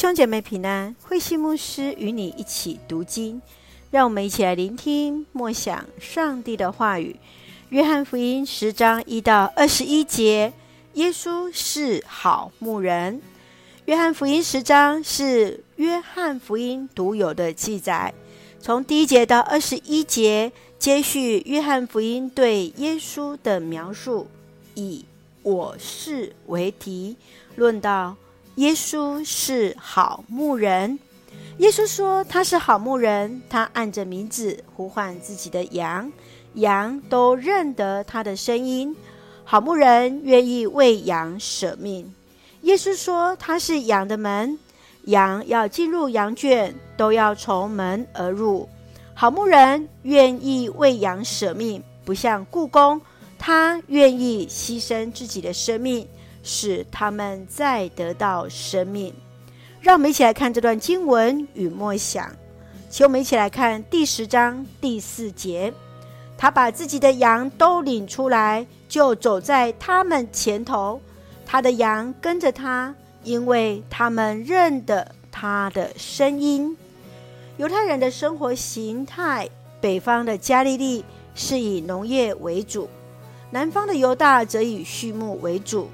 兄姐妹平安，慧馨牧师与你一起读经，让我们一起来聆听默想上帝的话语。约翰福音十章一到二十一节，耶稣是好牧人。约翰福音十章是约翰福音独有的记载，从第一节到二十一节，接续约翰福音对耶稣的描述，以“我是”为题，论到。耶稣是好牧人。耶稣说他是好牧人，他按着名字呼唤自己的羊，羊都认得他的声音。好牧人愿意为羊舍命。耶稣说他是羊的门，羊要进入羊圈，都要从门而入。好牧人愿意为羊舍命，不像雇工，他愿意牺牲自己的生命。使他们再得到生命。让我们一起来看这段经文与默想。请我们一起来看第十章第四节。他把自己的羊都领出来，就走在他们前头。他的羊跟着他，因为他们认得他的声音。犹太人的生活形态，北方的加利利是以农业为主，南方的犹大则以畜牧为主。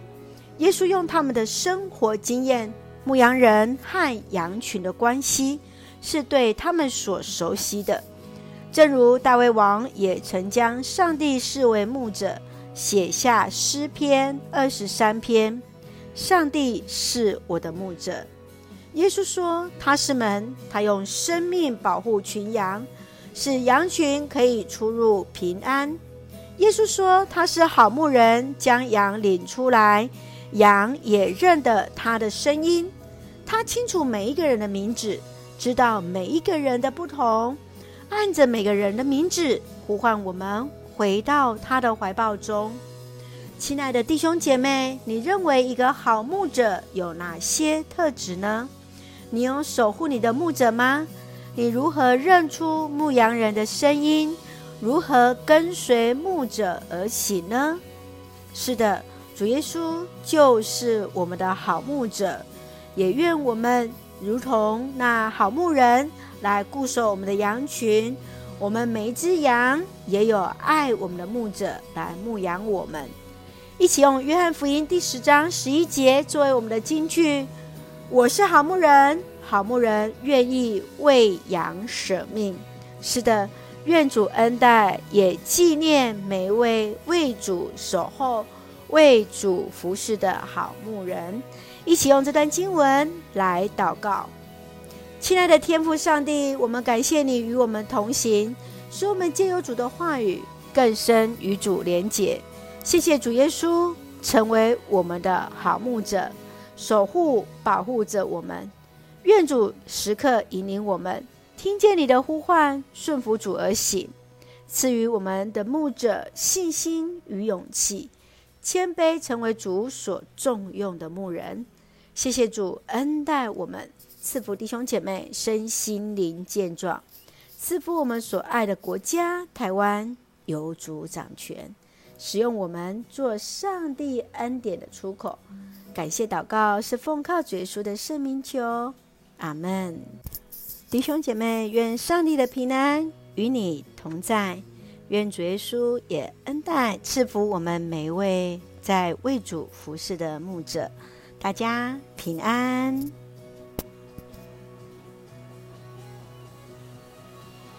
耶稣用他们的生活经验，牧羊人和羊群的关系是对他们所熟悉的。正如大卫王也曾将上帝视为牧者，写下诗篇二十三篇：“上帝是我的牧者。”耶稣说他是门，他用生命保护群羊，使羊群可以出入平安。耶稣说他是好牧人，将羊领出来。羊也认得他的声音，他清楚每一个人的名字，知道每一个人的不同，按着每个人的名字呼唤我们回到他的怀抱中。亲爱的弟兄姐妹，你认为一个好牧者有哪些特质呢？你有守护你的牧者吗？你如何认出牧羊人的声音？如何跟随牧者而行呢？是的。主耶稣就是我们的好牧者，也愿我们如同那好牧人来固守我们的羊群。我们每一只羊也有爱我们的牧者来牧养我们。一起用约翰福音第十章十一节作为我们的金句：我是好牧人，好牧人愿意为羊舍命。是的，愿主恩待，也纪念每一位为主守候。为主服侍的好牧人，一起用这段经文来祷告。亲爱的天父上帝，我们感谢你与我们同行，使我们借由主的话语更深与主连结。谢谢主耶稣成为我们的好牧者，守护保护着我们。愿主时刻引领我们，听见你的呼唤，顺服主而行，赐予我们的牧者信心与勇气。谦卑，成为主所重用的牧人。谢谢主恩待我们，赐福弟兄姐妹身心灵健壮，赐福我们所爱的国家台湾有主掌权，使用我们做上帝恩典的出口。感谢祷告是奉靠主耶稣的圣名求，阿门。弟兄姐妹，愿上帝的平安与你同在。愿主耶稣也恩待赐福我们每一位在为主服侍的牧者，大家平安。